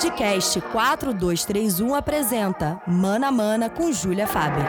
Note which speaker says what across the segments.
Speaker 1: Podcast 4231 apresenta Mana Mana com Júlia Faber.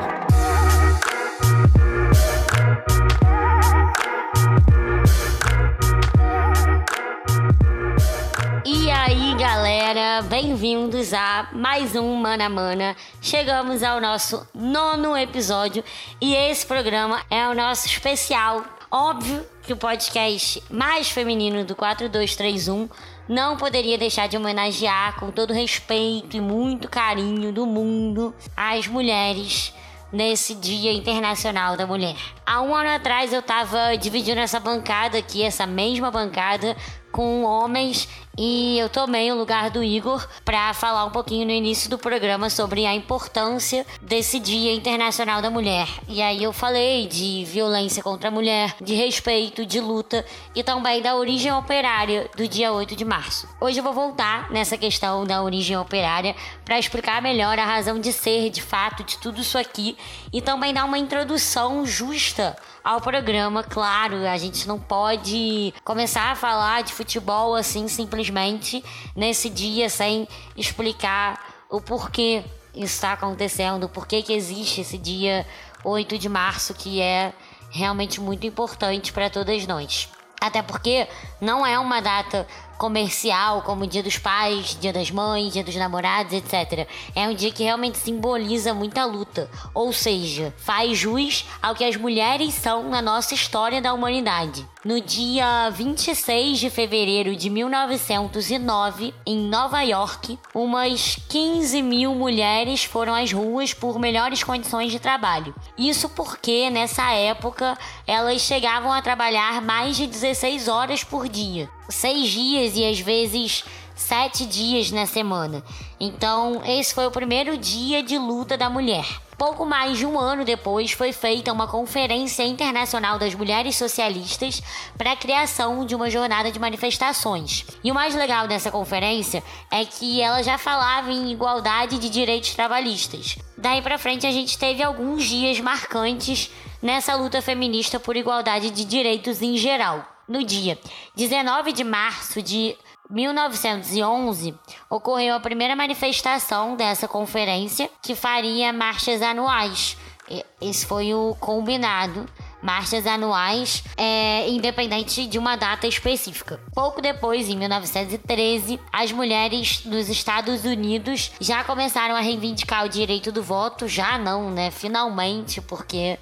Speaker 2: E aí, galera, bem-vindos a mais um Mana Mana. Chegamos ao nosso nono episódio e esse programa é o nosso especial. Óbvio que o podcast mais feminino do 4231 não poderia deixar de homenagear com todo respeito e muito carinho do mundo as mulheres nesse Dia Internacional da Mulher. Há um ano atrás eu tava dividindo essa bancada aqui, essa mesma bancada, com homens e eu tomei o lugar do Igor para falar um pouquinho no início do programa sobre a importância desse Dia Internacional da Mulher. E aí eu falei de violência contra a mulher, de respeito, de luta e também da origem operária do dia 8 de março. Hoje eu vou voltar nessa questão da origem operária para explicar melhor a razão de ser, de fato, de tudo isso aqui e também dar uma introdução justa ao programa. Claro, a gente não pode começar a falar de futebol assim simplesmente nesse dia sem explicar o porquê isso está acontecendo, porquê que existe esse dia 8 de março que é realmente muito importante para todas nós. Até porque não é uma data comercial, como Dia dos Pais, Dia das Mães, Dia dos Namorados, etc. É um dia que realmente simboliza muita luta, ou seja, faz jus ao que as mulheres são na nossa história da humanidade. No dia 26 de fevereiro de 1909, em Nova York, umas 15 mil mulheres foram às ruas por melhores condições de trabalho. Isso porque, nessa época, elas chegavam a trabalhar mais de 16 horas por dia. Seis dias e às vezes sete dias na semana. Então, esse foi o primeiro dia de luta da mulher. Pouco mais de um ano depois, foi feita uma Conferência Internacional das Mulheres Socialistas para a criação de uma jornada de manifestações. E o mais legal dessa conferência é que ela já falava em igualdade de direitos trabalhistas. Daí para frente, a gente teve alguns dias marcantes nessa luta feminista por igualdade de direitos em geral. No dia 19 de março de 1911, ocorreu a primeira manifestação dessa conferência, que faria marchas anuais. Esse foi o combinado. Marchas anuais, é, independente de uma data específica. Pouco depois, em 1913, as mulheres dos Estados Unidos já começaram a reivindicar o direito do voto. Já não, né? Finalmente, porque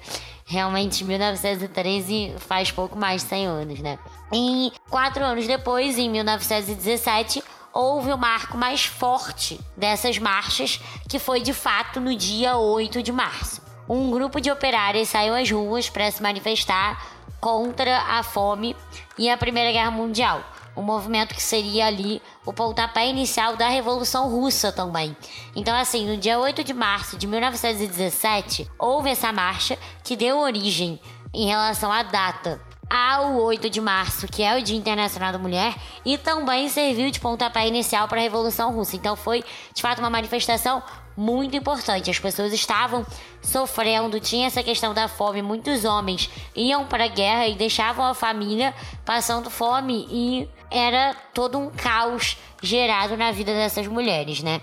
Speaker 2: Realmente, 1913 faz pouco mais de 100 anos, né? E quatro anos depois, em 1917, houve o marco mais forte dessas marchas, que foi de fato no dia 8 de março. Um grupo de operários saiu às ruas para se manifestar contra a fome e a Primeira Guerra Mundial um movimento que seria ali o pontapé inicial da Revolução Russa também. Então, assim, no dia 8 de março de 1917, houve essa marcha que deu origem em relação à data ao 8 de março, que é o Dia Internacional da Mulher, e também serviu de pontapé inicial para a Revolução Russa. Então foi, de fato, uma manifestação muito importante. As pessoas estavam sofrendo, tinha essa questão da fome. Muitos homens iam para a guerra e deixavam a família passando fome e era todo um caos gerado na vida dessas mulheres, né?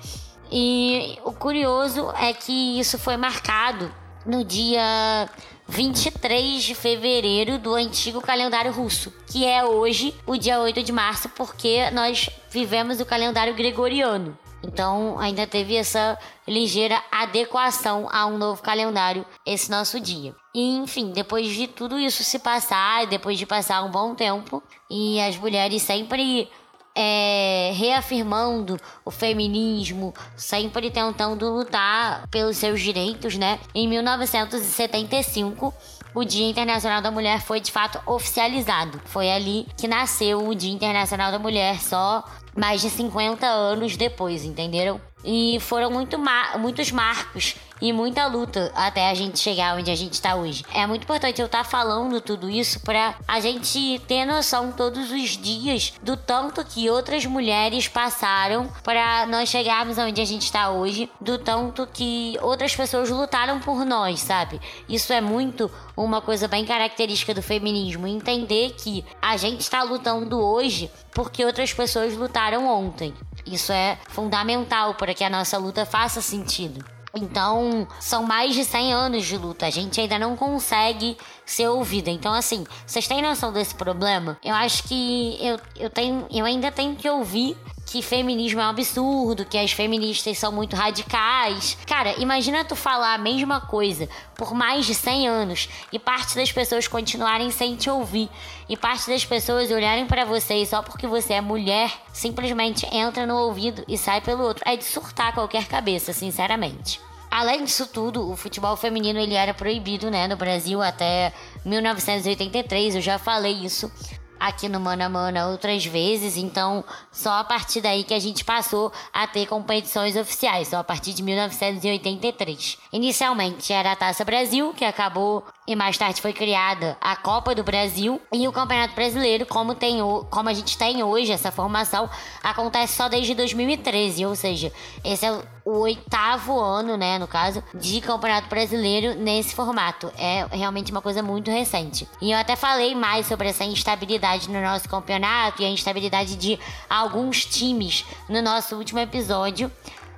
Speaker 2: E o curioso é que isso foi marcado no dia 23 de fevereiro do antigo calendário russo, que é hoje o dia 8 de março, porque nós vivemos o calendário gregoriano. Então ainda teve essa ligeira adequação a um novo calendário esse nosso dia. E enfim, depois de tudo isso se passar, depois de passar um bom tempo, e as mulheres sempre é, reafirmando o feminismo, sempre tentando lutar pelos seus direitos, né? Em 1975, o Dia Internacional da Mulher foi de fato oficializado. Foi ali que nasceu o Dia Internacional da Mulher, só mais de 50 anos depois, entenderam? E foram muito muitos marcos e muita luta até a gente chegar onde a gente está hoje. É muito importante eu estar tá falando tudo isso para a gente ter noção todos os dias do tanto que outras mulheres passaram para nós chegarmos onde a gente está hoje, do tanto que outras pessoas lutaram por nós, sabe? Isso é muito uma coisa bem característica do feminismo, entender que a gente está lutando hoje porque outras pessoas lutaram ontem. Isso é fundamental para que a nossa luta faça sentido. Então, são mais de 100 anos de luta. A gente ainda não consegue ser ouvida. Então, assim, vocês têm noção desse problema? Eu acho que eu, eu, tenho, eu ainda tenho que ouvir que feminismo é um absurdo, que as feministas são muito radicais. Cara, imagina tu falar a mesma coisa por mais de 100 anos e parte das pessoas continuarem sem te ouvir e parte das pessoas olharem para você e só porque você é mulher simplesmente entra no ouvido e sai pelo outro. É de surtar qualquer cabeça, sinceramente. Além disso tudo, o futebol feminino ele era proibido, né, no Brasil até 1983, eu já falei isso aqui no Mano a Mano outras vezes, então só a partir daí que a gente passou a ter competições oficiais, só a partir de 1983. Inicialmente era a Taça Brasil, que acabou e mais tarde foi criada a Copa do Brasil e o Campeonato Brasileiro, como, tem, como a gente tem hoje, essa formação acontece só desde 2013, ou seja, esse é o oitavo ano, né, no caso, de Campeonato Brasileiro nesse formato. É realmente uma coisa muito recente. E eu até falei mais sobre essa instabilidade no nosso campeonato e a instabilidade de alguns times no nosso último episódio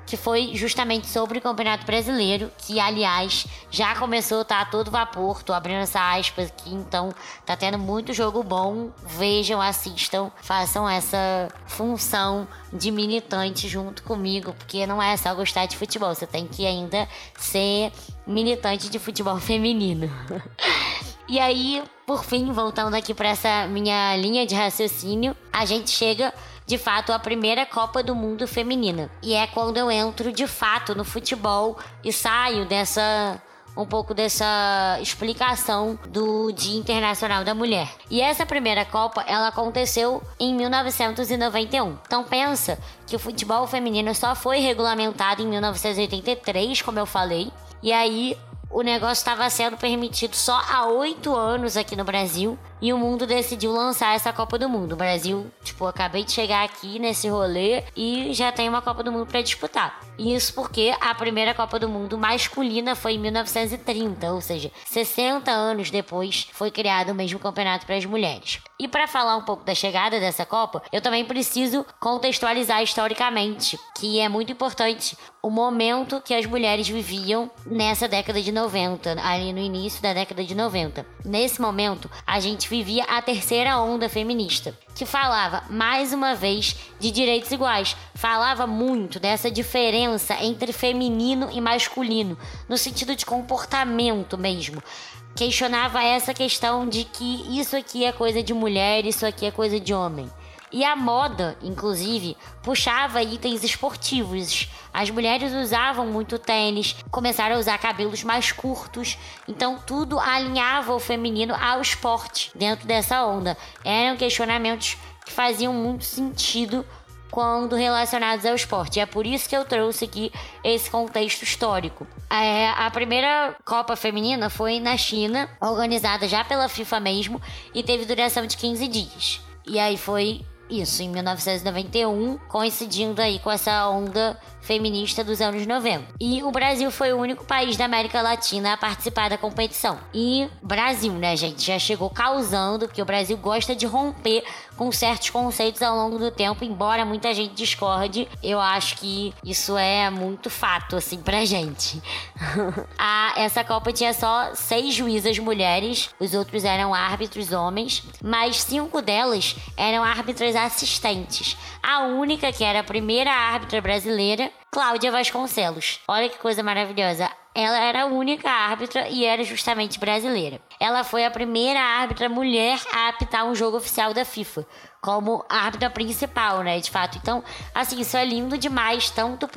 Speaker 2: que foi justamente sobre o Campeonato Brasileiro, que aliás já começou, tá a todo vapor, tô abrindo essa aspas aqui, então tá tendo muito jogo bom. Vejam, assistam, façam essa função de militante junto comigo, porque não é só gostar de futebol, você tem que ainda ser militante de futebol feminino. e aí, por fim, voltando aqui para essa minha linha de raciocínio, a gente chega de fato a primeira Copa do Mundo feminina. E é quando eu entro de fato no futebol e saio dessa um pouco dessa explicação do Dia Internacional da Mulher. E essa primeira Copa, ela aconteceu em 1991. Então pensa que o futebol feminino só foi regulamentado em 1983, como eu falei. E aí o negócio estava sendo permitido só há oito anos aqui no Brasil e o mundo decidiu lançar essa Copa do Mundo. O Brasil, tipo, acabei de chegar aqui nesse rolê e já tem uma Copa do Mundo para disputar. Isso porque a primeira Copa do Mundo masculina foi em 1930, ou seja, 60 anos depois foi criado o mesmo campeonato para as mulheres. E para falar um pouco da chegada dessa Copa, eu também preciso contextualizar historicamente, que é muito importante o momento que as mulheres viviam nessa década de 90, ali no início da década de 90. Nesse momento, a gente vivia a terceira onda feminista, que falava, mais uma vez, de direitos iguais. Falava muito dessa diferença entre feminino e masculino, no sentido de comportamento mesmo questionava essa questão de que isso aqui é coisa de mulher, isso aqui é coisa de homem. E a moda, inclusive, puxava itens esportivos. As mulheres usavam muito tênis, começaram a usar cabelos mais curtos, então tudo alinhava o feminino ao esporte dentro dessa onda. Eram questionamentos que faziam muito sentido quando relacionados ao esporte. É por isso que eu trouxe aqui esse contexto histórico. É, a primeira Copa Feminina foi na China, organizada já pela FIFA mesmo, e teve duração de 15 dias. E aí foi isso, em 1991, coincidindo aí com essa onda feminista dos anos 90. E o Brasil foi o único país da América Latina a participar da competição. E Brasil, né, gente, já chegou causando, porque o Brasil gosta de romper com certos conceitos ao longo do tempo, embora muita gente discorde, eu acho que isso é muito fato, assim, pra gente. a, essa Copa tinha só seis juízas mulheres, os outros eram árbitros homens, mas cinco delas eram árbitras assistentes. A única que era a primeira árbitra brasileira, Cláudia Vasconcelos. Olha que coisa maravilhosa. Ela era a única árbitra e era justamente brasileira. Ela foi a primeira árbitra mulher a apitar um jogo oficial da FIFA, como árbitra principal, né, de fato. Então, assim, isso é lindo demais, tanto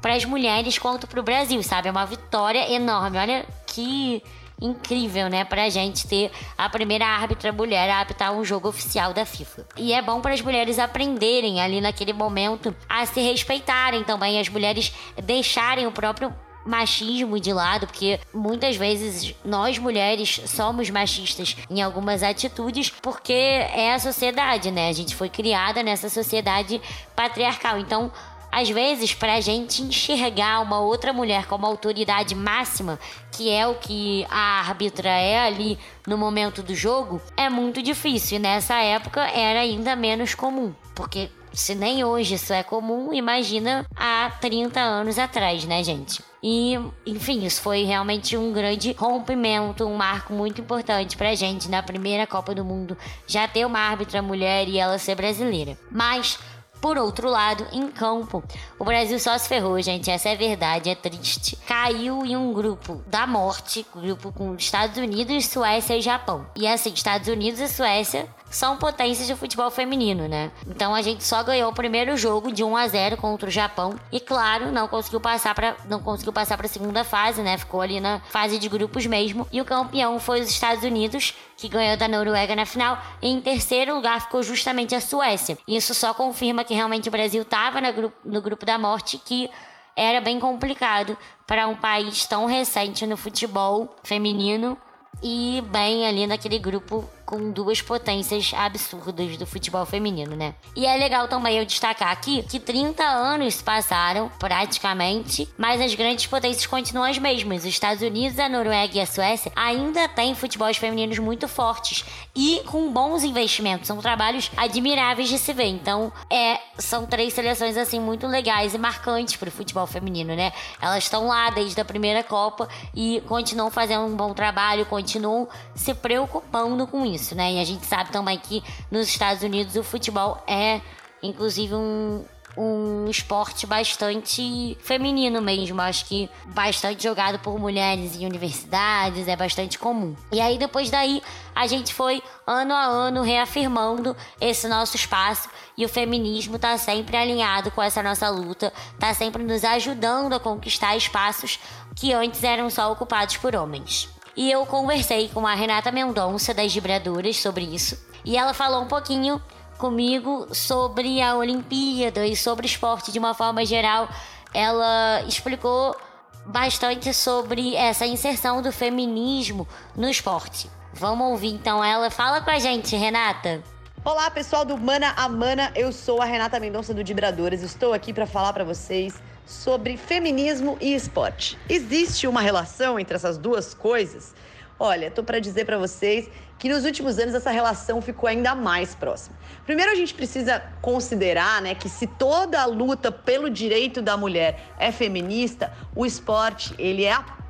Speaker 2: para as mulheres quanto para o Brasil, sabe? É uma vitória enorme. Olha que incrível, né, pra gente ter a primeira árbitra mulher a apitar um jogo oficial da FIFA. E é bom para as mulheres aprenderem ali naquele momento a se respeitarem também, as mulheres deixarem o próprio machismo de lado, porque muitas vezes nós mulheres somos machistas em algumas atitudes, porque é a sociedade, né? A gente foi criada nessa sociedade patriarcal. Então, às vezes, para a gente enxergar uma outra mulher como autoridade máxima, que é o que a árbitra é ali no momento do jogo, é muito difícil. E nessa época era ainda menos comum, porque se nem hoje isso é comum, imagina há 30 anos atrás, né, gente? E, enfim, isso foi realmente um grande rompimento, um marco muito importante pra gente na primeira Copa do Mundo já ter uma árbitra mulher e ela ser brasileira. Mas por outro lado, em campo, o Brasil só se ferrou, gente. Essa é verdade, é triste. Caiu em um grupo da morte, grupo com Estados Unidos, Suécia e Japão. E assim, Estados Unidos e Suécia são potências de futebol feminino, né? Então a gente só ganhou o primeiro jogo de 1 a 0 contra o Japão e claro, não conseguiu passar para não conseguiu passar para a segunda fase, né? Ficou ali na fase de grupos mesmo. E o campeão foi os Estados Unidos, que ganhou da Noruega na final, e em terceiro lugar ficou justamente a Suécia. Isso só confirma que realmente o Brasil estava no grupo da morte que era bem complicado para um país tão recente no futebol feminino e bem ali naquele grupo com duas potências absurdas do futebol feminino, né? E é legal também eu destacar aqui que 30 anos passaram, praticamente, mas as grandes potências continuam as mesmas. Os Estados Unidos, a Noruega e a Suécia ainda têm futebols femininos muito fortes e com bons investimentos. São trabalhos admiráveis de se ver. Então, é, são três seleções assim muito legais e marcantes para o futebol feminino, né? Elas estão lá desde a primeira Copa e continuam fazendo um bom trabalho, continuam se preocupando com isso né? E a gente sabe também que nos Estados Unidos o futebol é, inclusive, um, um esporte bastante feminino mesmo. Acho que bastante jogado por mulheres em universidades, é bastante comum. E aí, depois daí, a gente foi ano a ano reafirmando esse nosso espaço e o feminismo tá sempre alinhado com essa nossa luta, tá sempre nos ajudando a conquistar espaços que antes eram só ocupados por homens. E eu conversei com a Renata Mendonça das Vibradoras sobre isso. E ela falou um pouquinho comigo sobre a Olimpíada e sobre esporte de uma forma geral. Ela explicou bastante sobre essa inserção do feminismo no esporte. Vamos ouvir então ela. Fala com a gente, Renata.
Speaker 3: Olá, pessoal do Mana a Mana. Eu sou a Renata Mendonça do Vibradoras. Estou aqui para falar para vocês sobre feminismo e esporte. Existe uma relação entre essas duas coisas? Olha, tô para dizer para vocês que nos últimos anos essa relação ficou ainda mais próxima. Primeiro a gente precisa considerar, né, que se toda a luta pelo direito da mulher é feminista, o esporte, ele é a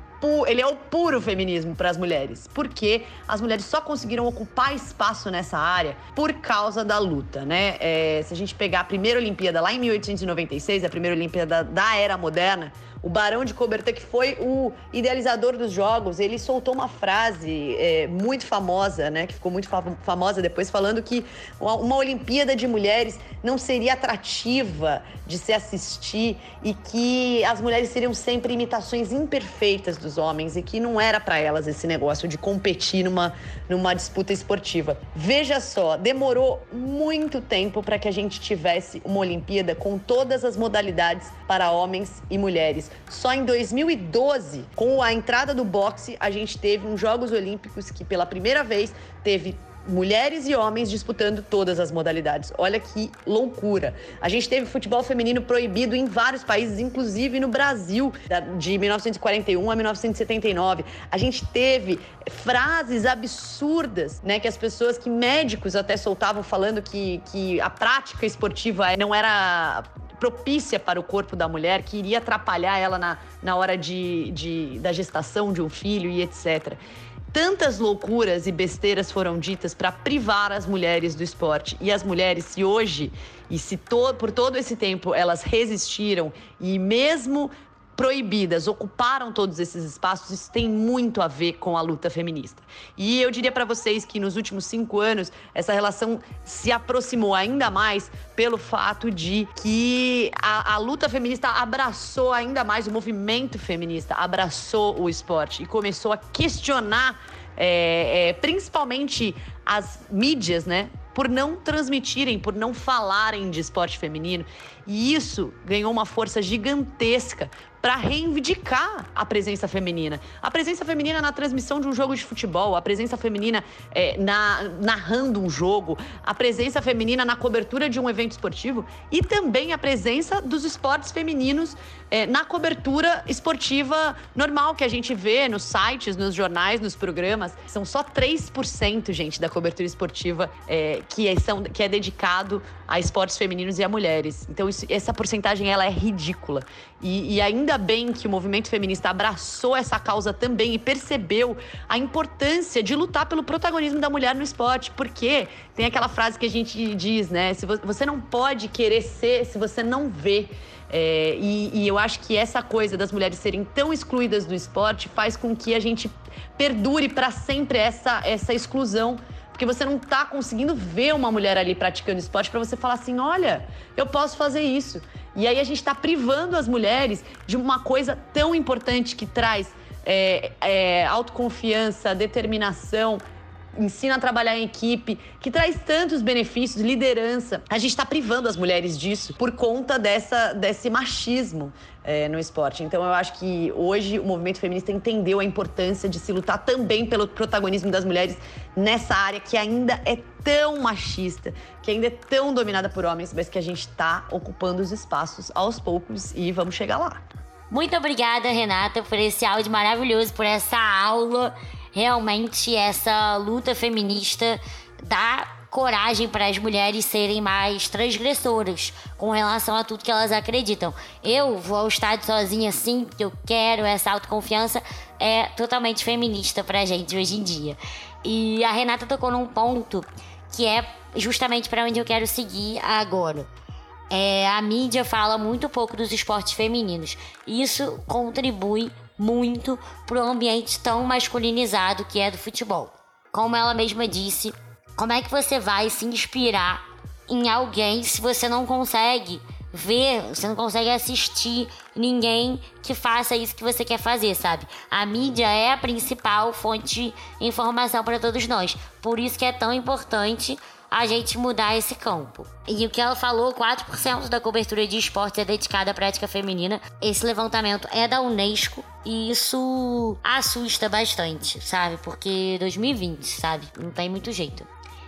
Speaker 3: ele é o puro feminismo para as mulheres, porque as mulheres só conseguiram ocupar espaço nessa área por causa da luta, né? É, se a gente pegar a primeira Olimpíada lá em 1896, a primeira Olimpíada da Era Moderna, o Barão de Coubertin, que foi o idealizador dos jogos, ele soltou uma frase é, muito famosa, né? Que ficou muito famosa depois, falando que uma Olimpíada de mulheres não seria atrativa de se assistir e que as mulheres seriam sempre imitações imperfeitas dos homens e que não era para elas esse negócio de competir numa, numa disputa esportiva. Veja só, demorou muito tempo para que a gente tivesse uma Olimpíada com todas as modalidades para homens e mulheres. Só em 2012, com a entrada do boxe, a gente teve uns Jogos Olímpicos que pela primeira vez teve mulheres e homens disputando todas as modalidades. Olha que loucura. A gente teve futebol feminino proibido em vários países, inclusive no Brasil, de 1941 a 1979. A gente teve frases absurdas, né, que as pessoas, que médicos até soltavam falando que, que a prática esportiva não era propícia para o corpo da mulher, que iria atrapalhar ela na, na hora de, de, da gestação de um filho e etc. Tantas loucuras e besteiras foram ditas para privar as mulheres do esporte. E as mulheres, se hoje e se to por todo esse tempo elas resistiram e mesmo proibidas ocuparam todos esses espaços, isso tem muito a ver com a luta feminista. E eu diria para vocês que nos últimos cinco anos essa relação se aproximou ainda mais pelo fato de que a, a luta feminista abraçou ainda mais o movimento feminista, abraçou o esporte e começou a questionar é, é, principalmente as mídias, né? por não transmitirem, por não falarem de esporte feminino. E isso ganhou uma força gigantesca para reivindicar a presença feminina. A presença feminina na transmissão de um jogo de futebol, a presença feminina é, na, narrando um jogo, a presença feminina na cobertura de um evento esportivo e também a presença dos esportes femininos é, na cobertura esportiva normal que a gente vê nos sites, nos jornais, nos programas. São só 3%, gente, da cobertura esportiva é, que, é, são, que é dedicado a esportes femininos e a mulheres. Então, isso, essa porcentagem ela é ridícula. E, e, ainda bem que o movimento feminista abraçou essa causa também e percebeu a importância de lutar pelo protagonismo da mulher no esporte. Porque tem aquela frase que a gente diz, né? Se você não pode querer ser se você não vê. É, e, e, eu acho que essa coisa das mulheres serem tão excluídas do esporte faz com que a gente perdure para sempre essa, essa exclusão. Porque você não está conseguindo ver uma mulher ali praticando esporte para você falar assim: olha, eu posso fazer isso. E aí a gente está privando as mulheres de uma coisa tão importante que traz é, é, autoconfiança, determinação, ensina a trabalhar em equipe, que traz tantos benefícios, liderança. A gente está privando as mulheres disso por conta dessa, desse machismo é, no esporte. Então eu acho que hoje o movimento feminista entendeu a importância de se lutar também pelo protagonismo das mulheres nessa área que ainda é tão machista, que ainda é tão dominada por homens, mas que a gente está ocupando os espaços aos poucos e vamos chegar lá.
Speaker 2: Muito obrigada, Renata, por esse áudio maravilhoso, por essa aula realmente essa luta feminista dá coragem para as mulheres serem mais transgressoras com relação a tudo que elas acreditam. Eu vou ao estádio sozinha sim, porque eu quero essa autoconfiança é totalmente feminista pra gente hoje em dia. E a Renata tocou num ponto que é justamente para onde eu quero seguir agora. É, a mídia fala muito pouco dos esportes femininos. Isso contribui muito para o ambiente tão masculinizado que é do futebol. Como ela mesma disse, como é que você vai se inspirar em alguém se você não consegue ver, você não consegue assistir ninguém que faça isso que você quer fazer, sabe? A mídia é a principal fonte de informação para todos nós. Por isso que é tão importante a gente mudar esse campo. E o que ela falou, 4% da cobertura de esportes é dedicada à prática feminina. Esse levantamento é da Unesco e isso assusta bastante, sabe? Porque 2020, sabe? Não tem muito jeito.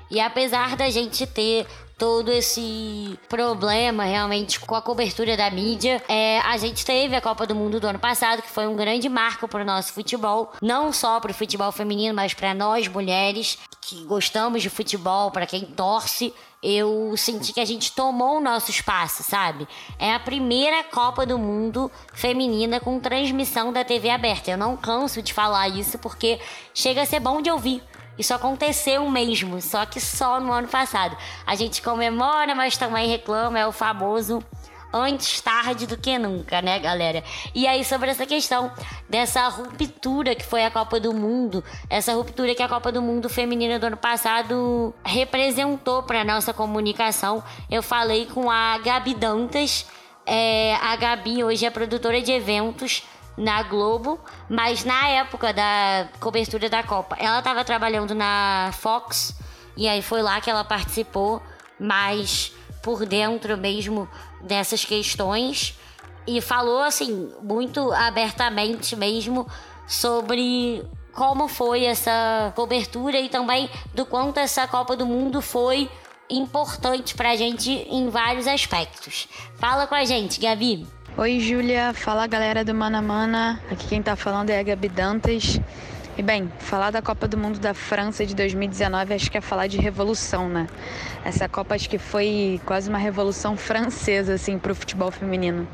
Speaker 2: E apesar da gente ter todo esse problema realmente com a cobertura da mídia. É, a gente teve a Copa do Mundo do ano passado, que foi um grande marco para o nosso futebol, não só para o futebol feminino, mas para nós mulheres que gostamos de futebol, para quem torce. Eu senti que a gente tomou o nosso espaço, sabe? É a primeira Copa do Mundo feminina com transmissão da TV aberta. Eu não canso de falar isso porque chega a ser bom de ouvir. Isso aconteceu mesmo, só que só no ano passado. A gente comemora, mas também reclama, é o famoso antes tarde do que nunca, né, galera? E aí, sobre essa questão dessa ruptura que foi a Copa do Mundo, essa ruptura que a Copa do Mundo feminina do ano passado representou para nossa comunicação, eu falei com a Gabi Dantas. É, a Gabi hoje é produtora de eventos na Globo, mas na época da cobertura da Copa, ela estava trabalhando na Fox e aí foi lá que ela participou, mais por dentro mesmo dessas questões e falou assim muito abertamente mesmo sobre como foi essa cobertura e também do quanto essa Copa do Mundo foi importante pra gente em vários aspectos. Fala com a gente, Gabi.
Speaker 4: Oi, Júlia. Fala, galera do Mana Mana. Aqui quem tá falando é a Gabi Dantas. E bem, falar da Copa do Mundo da França de 2019 acho que é falar de revolução, né? Essa Copa acho que foi quase uma revolução francesa, assim, pro futebol feminino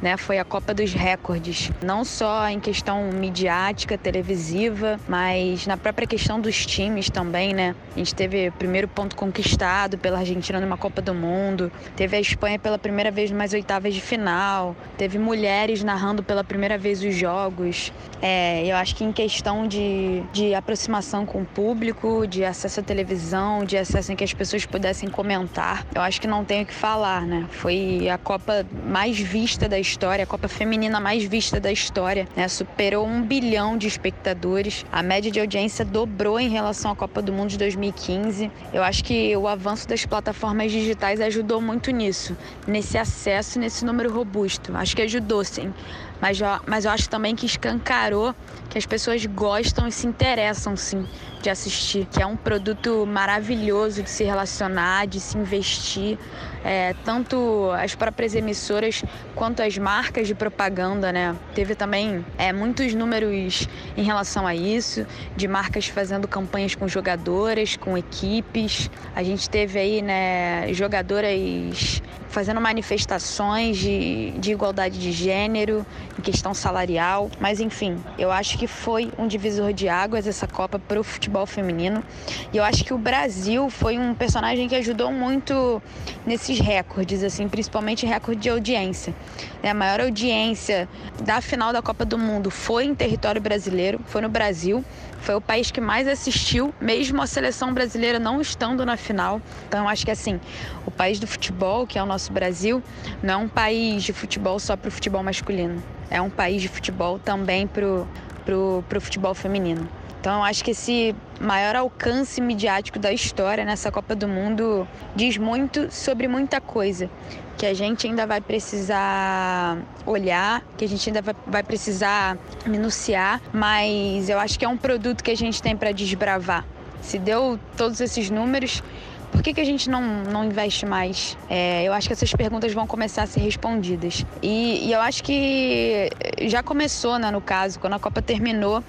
Speaker 4: né? Foi a Copa dos Recordes, não só em questão midiática, televisiva, mas na própria questão dos times também, né? A gente teve o primeiro ponto conquistado pela Argentina numa Copa do Mundo, teve a Espanha pela primeira vez numas oitavas de final, teve mulheres narrando pela primeira vez os jogos. É, eu acho que em questão de, de aproximação com o público, de acesso à televisão, de acesso em que as pessoas pudessem comentar, eu acho que não tenho o que falar, né? Foi a Copa mais vista da história, a Copa Feminina mais vista da história, né? Superou um bilhão de espectadores. A média de audiência dobrou em relação à Copa do Mundo de 2015. Eu acho que o avanço das plataformas digitais ajudou muito nisso, nesse acesso, nesse número robusto. Acho que ajudou, sim mas, mas eu acho também que escancarou que as pessoas gostam e se interessam sim de assistir, que é um produto maravilhoso de se relacionar, de se investir, é, tanto as próprias emissoras quanto as marcas de propaganda, né? Teve também é, muitos números em relação a isso, de marcas fazendo campanhas com jogadoras, com equipes. A gente teve aí, né, jogadoras fazendo manifestações de, de igualdade de gênero, em questão salarial. Mas enfim, eu acho que foi um divisor de águas essa Copa para o futebol feminino. E eu acho que o Brasil foi um personagem que ajudou muito nesses recordes, assim, principalmente recorde de audiência. A maior audiência da final da Copa do Mundo foi em território brasileiro, foi no Brasil. Foi o país que mais assistiu, mesmo a seleção brasileira não estando na final. Então, acho que assim, o país do futebol, que é o nosso Brasil, não é um país de futebol só para o futebol masculino. É um país de futebol também para o futebol feminino. Então, acho que esse maior alcance midiático da história nessa Copa do Mundo diz muito sobre muita coisa que a gente ainda vai precisar olhar, que a gente ainda vai precisar minuciar, mas eu acho que é um produto que a gente tem para desbravar. Se deu todos esses números, por que, que a gente não, não investe mais? É, eu acho que essas perguntas vão começar a ser respondidas. E, e eu acho que já começou, né, no caso, quando a Copa terminou,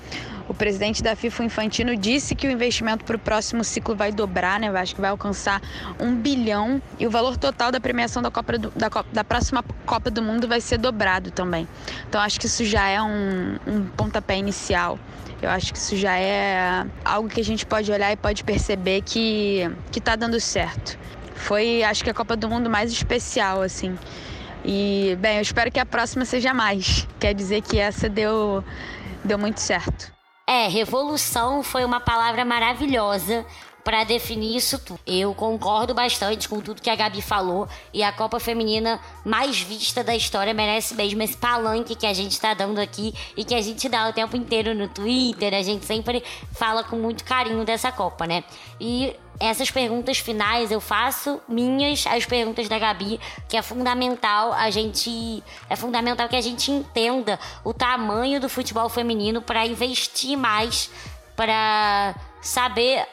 Speaker 4: o presidente da FIFA, Infantino, disse que o investimento para o próximo ciclo vai dobrar, né? Acho que vai alcançar um bilhão e o valor total da premiação da, Copa do, da, Copa, da próxima Copa do Mundo vai ser dobrado também. Então acho que isso já é um, um pontapé inicial. Eu acho que isso já é algo que a gente pode olhar e pode perceber que que está dando certo. Foi, acho que a Copa do Mundo mais especial, assim. E, bem, eu espero que a próxima seja mais. Quer dizer que essa deu, deu muito certo.
Speaker 2: É, revolução foi uma palavra maravilhosa para definir isso tudo. Eu concordo bastante com tudo que a Gabi falou e a Copa Feminina mais vista da história merece mesmo esse palanque que a gente está dando aqui e que a gente dá o tempo inteiro no Twitter. A gente sempre fala com muito carinho dessa Copa, né? E essas perguntas finais eu faço minhas as perguntas da Gabi, que é fundamental a gente é fundamental que a gente entenda o tamanho do futebol feminino para investir mais, para saber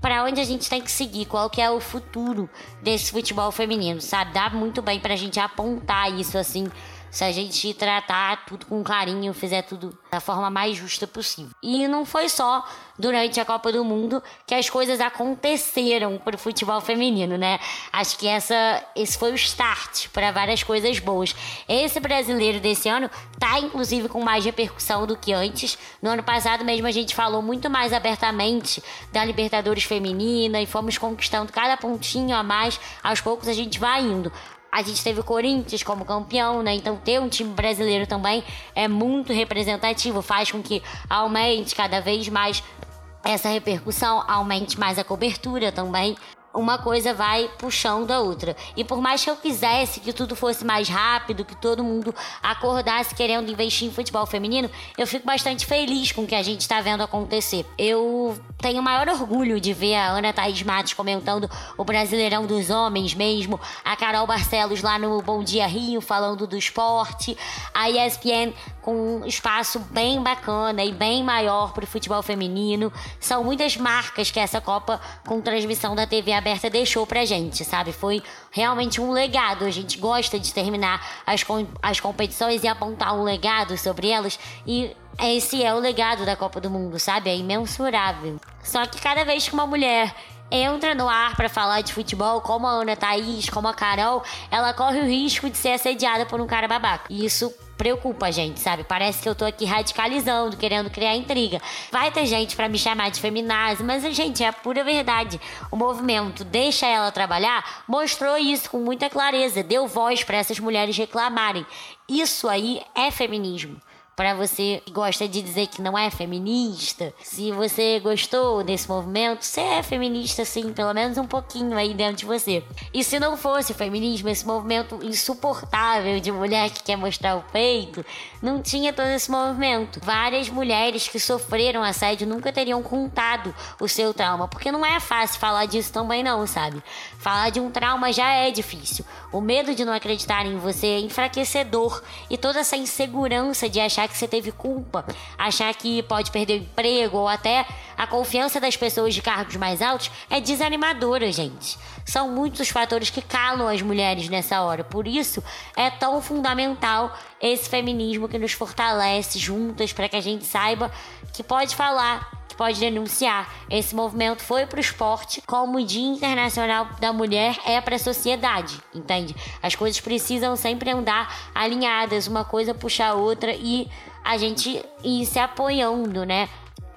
Speaker 2: para onde a gente tem que seguir, qual que é o futuro desse futebol feminino, sabe? Dá muito bem pra gente apontar isso assim se a gente tratar tudo com carinho, fizer tudo da forma mais justa possível. E não foi só durante a Copa do Mundo que as coisas aconteceram para o futebol feminino, né? Acho que essa, esse foi o start para várias coisas boas. Esse brasileiro desse ano tá inclusive com mais repercussão do que antes. No ano passado mesmo a gente falou muito mais abertamente da Libertadores feminina e fomos conquistando cada pontinho a mais. Aos poucos a gente vai indo. A gente teve o Corinthians como campeão, né? Então ter um time brasileiro também é muito representativo, faz com que aumente cada vez mais essa repercussão, aumente mais a cobertura também uma coisa vai puxando a outra. E por mais que eu quisesse que tudo fosse mais rápido, que todo mundo acordasse querendo investir em futebol feminino, eu fico bastante feliz com o que a gente está vendo acontecer. Eu tenho maior orgulho de ver a Ana Thaís Matos comentando o Brasileirão dos Homens mesmo, a Carol Barcelos lá no Bom Dia Rio falando do esporte, a ESPN com um espaço bem bacana e bem maior para o futebol feminino. São muitas marcas que essa Copa com transmissão da TV aberta aberta deixou pra gente, sabe? Foi realmente um legado. A gente gosta de terminar as, com as competições e apontar um legado sobre elas. E esse é o legado da Copa do Mundo, sabe? É imensurável. Só que cada vez que uma mulher entra no ar para falar de futebol, como a Ana Thaís, como a Carol, ela corre o risco de ser assediada por um cara babaca. E isso preocupa a gente, sabe? Parece que eu tô aqui radicalizando, querendo criar intriga. Vai ter gente para me chamar de feminazi, mas, gente, é a pura verdade. O movimento Deixa Ela Trabalhar mostrou isso com muita clareza, deu voz para essas mulheres reclamarem. Isso aí é feminismo. Para você que gosta de dizer que não é feminista. Se você gostou desse movimento, você é feminista sim, pelo menos um pouquinho aí dentro de você. E se não fosse feminismo, esse movimento insuportável de mulher que quer mostrar o peito, não tinha todo esse movimento. Várias mulheres que sofreram assédio nunca teriam contado o seu trauma, porque não é fácil falar disso também não, sabe? Falar de um trauma já é difícil. O medo de não acreditar em você é enfraquecedor e toda essa insegurança de achar que você teve culpa, achar que pode perder o emprego ou até a confiança das pessoas de cargos mais altos é desanimadora, gente. São muitos os fatores que calam as mulheres nessa hora. Por isso é tão fundamental esse feminismo que nos fortalece juntas para que a gente saiba que pode falar, pode denunciar. Esse movimento foi para o esporte, como Dia Internacional da Mulher é para a sociedade, entende? As coisas precisam sempre andar alinhadas, uma coisa puxa a outra e a gente ir se apoiando, né?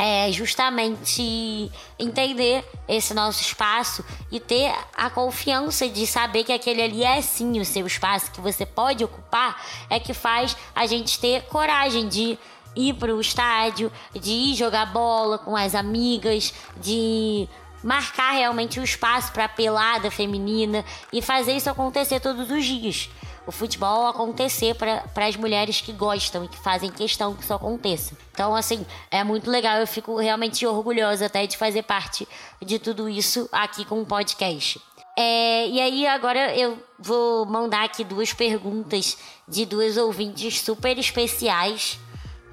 Speaker 2: É justamente entender esse nosso espaço e ter a confiança de saber que aquele ali é sim o seu espaço que você pode ocupar, é que faz a gente ter coragem de ir para o estádio, de ir jogar bola com as amigas, de marcar realmente o espaço para a pelada feminina e fazer isso acontecer todos os dias. O futebol acontecer para as mulheres que gostam e que fazem questão que isso aconteça. Então, assim, é muito legal. Eu fico realmente orgulhosa até de fazer parte de tudo isso aqui com o podcast. É, e aí, agora eu vou mandar aqui duas perguntas de duas ouvintes super especiais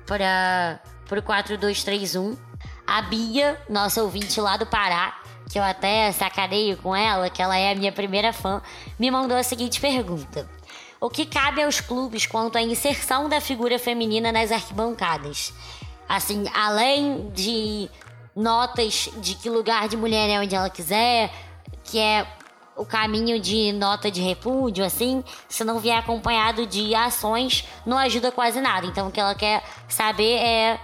Speaker 2: para o 4231. A Bia, nossa ouvinte lá do Pará, que eu até sacaneio com ela, que ela é a minha primeira fã, me mandou a seguinte pergunta: O que cabe aos clubes quanto à inserção da figura feminina nas arquibancadas? Assim, além de notas de que lugar de mulher é onde ela quiser, que é o caminho de nota de repúdio, assim, se não vier acompanhado de ações, não ajuda quase nada. Então, o que ela quer saber é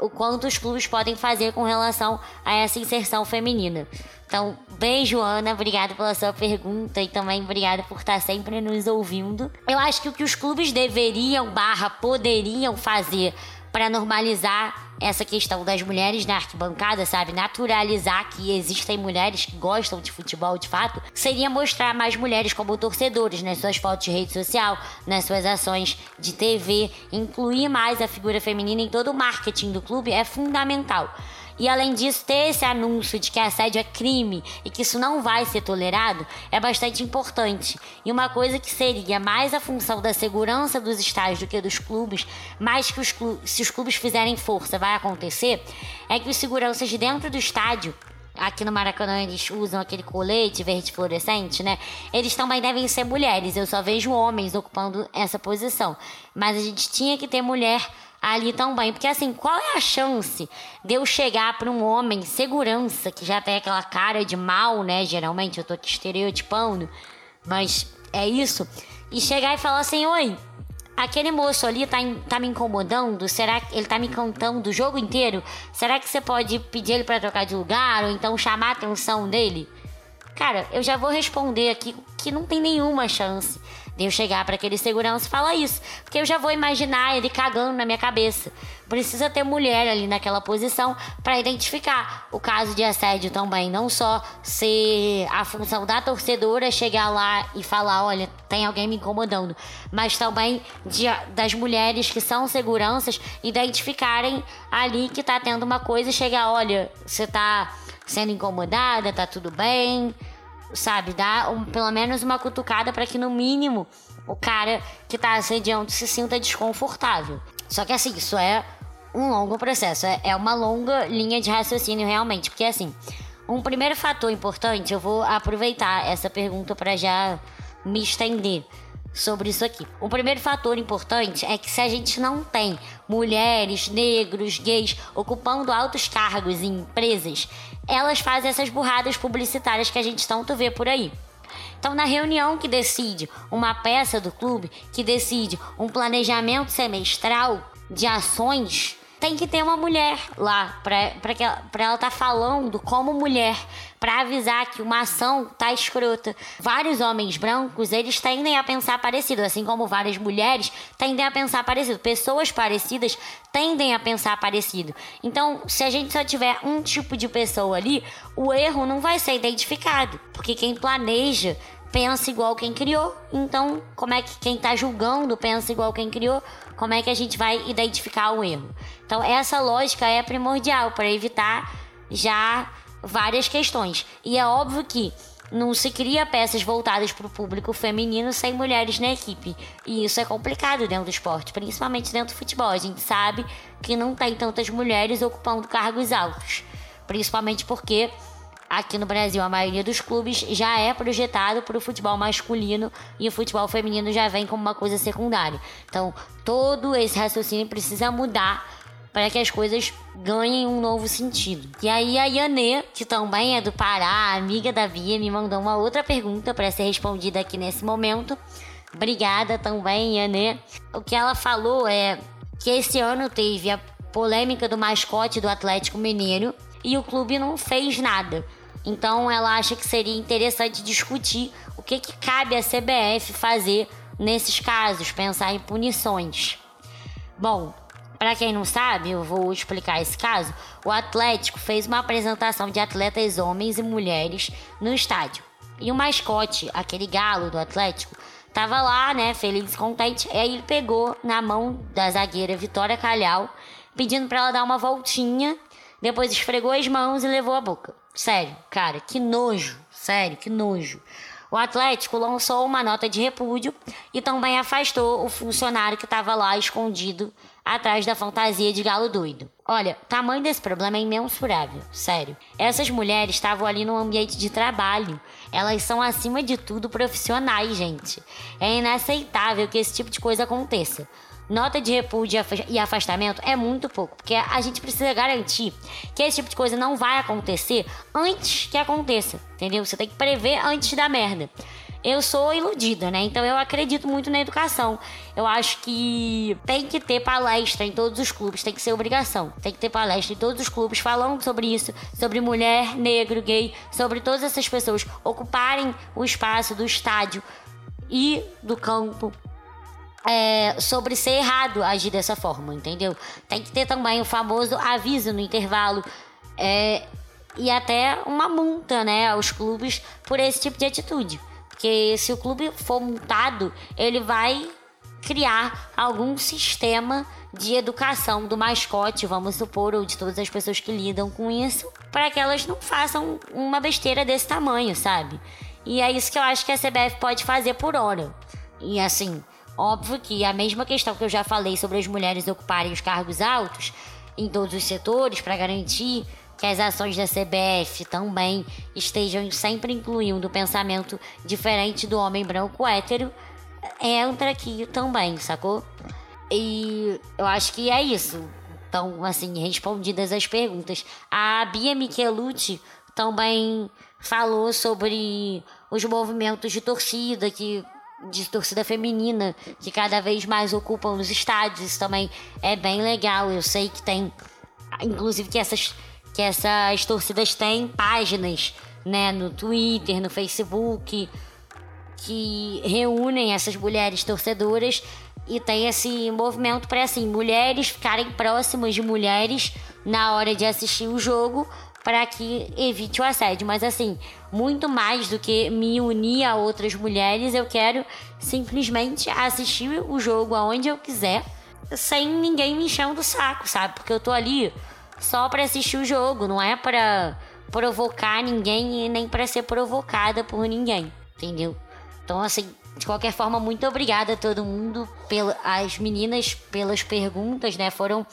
Speaker 2: o quanto os clubes podem fazer com relação a essa inserção feminina. Então, beijo, Ana. Obrigada pela sua pergunta e também obrigada por estar sempre nos ouvindo. Eu acho que o que os clubes deveriam barra poderiam fazer para normalizar essa questão das mulheres na arquibancada, sabe? Naturalizar que existem mulheres que gostam de futebol de fato, seria mostrar mais mulheres como torcedores nas suas fotos de rede social, nas suas ações de TV, incluir mais a figura feminina em todo o marketing do clube é fundamental. E além disso, ter esse anúncio de que assédio é crime e que isso não vai ser tolerado é bastante importante. E uma coisa que seria mais a função da segurança dos estádios do que dos clubes, mais que os clubes, se os clubes fizerem força vai acontecer, é que os seguranças de dentro do estádio aqui no Maracanã eles usam aquele colete verde fluorescente, né? Eles também devem ser mulheres. Eu só vejo homens ocupando essa posição. Mas a gente tinha que ter mulher ali também. Porque assim, qual é a chance de eu chegar para um homem segurança, que já tem aquela cara de mal, né? Geralmente eu tô te estereotipando, mas é isso. E chegar e falar assim: Oi, aquele moço ali tá, tá me incomodando? Será que ele tá me cantando o jogo inteiro? Será que você pode pedir ele para trocar de lugar ou então chamar a atenção dele? Cara, eu já vou responder aqui que não tem nenhuma chance eu chegar para aquele segurança e falar isso. Porque eu já vou imaginar ele cagando na minha cabeça. Precisa ter mulher ali naquela posição para identificar o caso de assédio também. Não só ser a função da torcedora chegar lá e falar: olha, tem alguém me incomodando. Mas também de, das mulheres que são seguranças identificarem ali que tá tendo uma coisa e chegar: olha, você tá sendo incomodada, tá tudo bem sabe? Dá um, pelo menos uma cutucada para que no mínimo o cara que tá assediando se sinta desconfortável. Só que assim, isso é um longo processo, é, é uma longa linha de raciocínio realmente, porque assim, um primeiro fator importante, eu vou aproveitar essa pergunta para já me estender sobre isso aqui. O primeiro fator importante é que se a gente não tem mulheres, negros, gays ocupando altos cargos em empresas, elas fazem essas burradas publicitárias que a gente tanto vê por aí. Então, na reunião que decide uma peça do clube, que decide um planejamento semestral de ações tem que ter uma mulher lá pra, pra, que ela, pra ela tá falando como mulher, para avisar que uma ação tá escrota. Vários homens brancos, eles tendem a pensar parecido, assim como várias mulheres tendem a pensar parecido. Pessoas parecidas tendem a pensar parecido. Então, se a gente só tiver um tipo de pessoa ali, o erro não vai ser identificado, porque quem planeja pensa igual quem criou. Então, como é que quem está julgando pensa igual quem criou? Como é que a gente vai identificar o erro? Então, essa lógica é primordial para evitar já várias questões. E é óbvio que não se cria peças voltadas para o público feminino sem mulheres na equipe. E isso é complicado dentro do esporte, principalmente dentro do futebol. A gente sabe que não tem tantas mulheres ocupando cargos altos. Principalmente porque aqui no Brasil a maioria dos clubes já é projetado para o futebol masculino e o futebol feminino já vem como uma coisa secundária. Então, todo esse raciocínio precisa mudar para que as coisas ganhem um novo sentido. E aí a Yanê, que também é do Pará, amiga da Bia, me mandou uma outra pergunta para ser respondida aqui nesse momento. Obrigada também, Yanê. O que ela falou é que esse ano teve a polêmica do mascote do Atlético Mineiro e o clube não fez nada. Então ela acha que seria interessante discutir o que, que cabe à CBF fazer nesses casos, pensar em punições. Bom, para quem não sabe, eu vou explicar esse caso. O Atlético fez uma apresentação de atletas homens e mulheres no estádio. E o mascote, aquele galo do Atlético, tava lá, né, feliz e contente. E aí ele pegou na mão da zagueira Vitória Calhau, pedindo para ela dar uma voltinha, depois esfregou as mãos e levou a boca. Sério, cara, que nojo. Sério, que nojo. O Atlético lançou uma nota de repúdio e também afastou o funcionário que estava lá escondido atrás da fantasia de galo doido. Olha, o tamanho desse problema é imensurável, sério. Essas mulheres estavam ali no ambiente de trabalho. Elas são, acima de tudo, profissionais, gente. É inaceitável que esse tipo de coisa aconteça nota de repúdio e afastamento é muito pouco, porque a gente precisa garantir que esse tipo de coisa não vai acontecer antes que aconteça, entendeu? Você tem que prever antes da merda. Eu sou iludida, né? Então eu acredito muito na educação. Eu acho que tem que ter palestra em todos os clubes, tem que ser obrigação. Tem que ter palestra em todos os clubes falando sobre isso, sobre mulher, negro, gay, sobre todas essas pessoas ocuparem o espaço do estádio e do campo é, sobre ser errado agir dessa forma, entendeu? Tem que ter também o famoso aviso no intervalo é, e até uma multa, né, aos clubes por esse tipo de atitude. Porque se o clube for multado, ele vai criar algum sistema de educação do mascote, vamos supor, ou de todas as pessoas que lidam com isso, para que elas não façam uma besteira desse tamanho, sabe? E é isso que eu acho que a CBF pode fazer por hora. E assim, Óbvio que a mesma questão que eu já falei sobre as mulheres ocuparem os cargos altos em todos os setores para garantir que as ações da CBF também estejam sempre incluindo o pensamento diferente do homem branco hétero, entra aqui também, sacou? E eu acho que é isso. Então, assim, respondidas as perguntas. A Bia Michelucci também falou sobre os movimentos de torcida que de torcida feminina que cada vez mais ocupam os estádios. Isso também é bem legal. Eu sei que tem, inclusive que essas que essas torcidas têm páginas, né, no Twitter, no Facebook, que reúnem essas mulheres torcedoras e tem esse movimento para assim mulheres ficarem próximas de mulheres na hora de assistir o jogo para que evite o assédio. Mas assim, muito mais do que me unir a outras mulheres, eu quero simplesmente assistir o jogo aonde eu quiser, sem ninguém me enchendo o saco, sabe? Porque eu tô ali só para assistir o jogo, não é para provocar ninguém e nem para ser provocada por ninguém, entendeu? Então, assim, de qualquer forma, muito obrigada a todo mundo, pelas meninas, pelas perguntas, né? Foram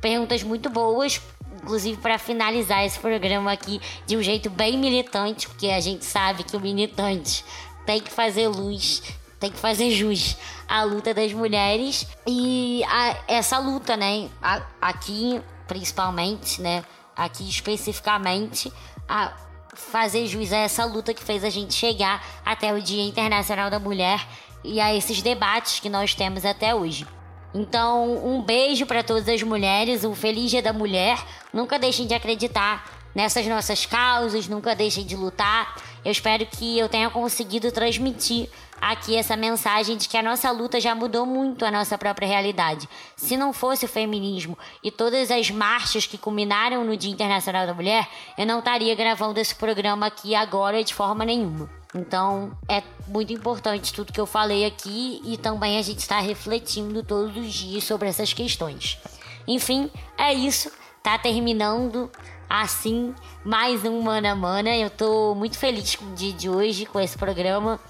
Speaker 2: perguntas muito boas inclusive para finalizar esse programa aqui de um jeito bem militante, porque a gente sabe que o militante tem que fazer luz, tem que fazer jus à luta das mulheres e a, essa luta, né, a, aqui principalmente, né, aqui especificamente, a fazer jus a essa luta que fez a gente chegar até o Dia Internacional da Mulher e a esses debates que nós temos até hoje. Então, um beijo para todas as mulheres, um feliz Dia da Mulher. Nunca deixem de acreditar nessas nossas causas, nunca deixem de lutar. Eu espero que eu tenha conseguido transmitir aqui essa mensagem de que a nossa luta já mudou muito a nossa própria realidade. Se não fosse o feminismo e todas as marchas que culminaram no Dia Internacional da Mulher, eu não estaria gravando esse programa aqui agora de forma nenhuma. Então é muito importante tudo que eu falei aqui e também a gente está refletindo todos os dias sobre essas questões. Enfim, é isso. Tá terminando assim mais um Mana Mana. Eu tô muito feliz com o dia de hoje, com esse programa.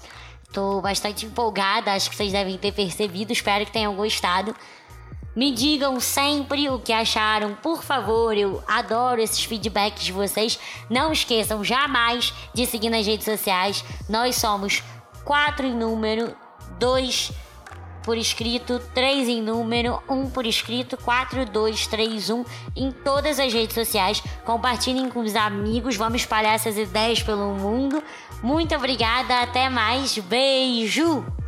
Speaker 2: Tô bastante empolgada, acho que vocês devem ter percebido. Espero que tenham gostado. Me digam sempre o que acharam, por favor. Eu adoro esses feedbacks de vocês. Não esqueçam jamais de seguir nas redes sociais. Nós somos quatro em número, dois por escrito, três em número, um por escrito, quatro, dois, três, um em todas as redes sociais. Compartilhem com os amigos, vamos espalhar essas ideias pelo mundo. Muito obrigada, até mais, beijo!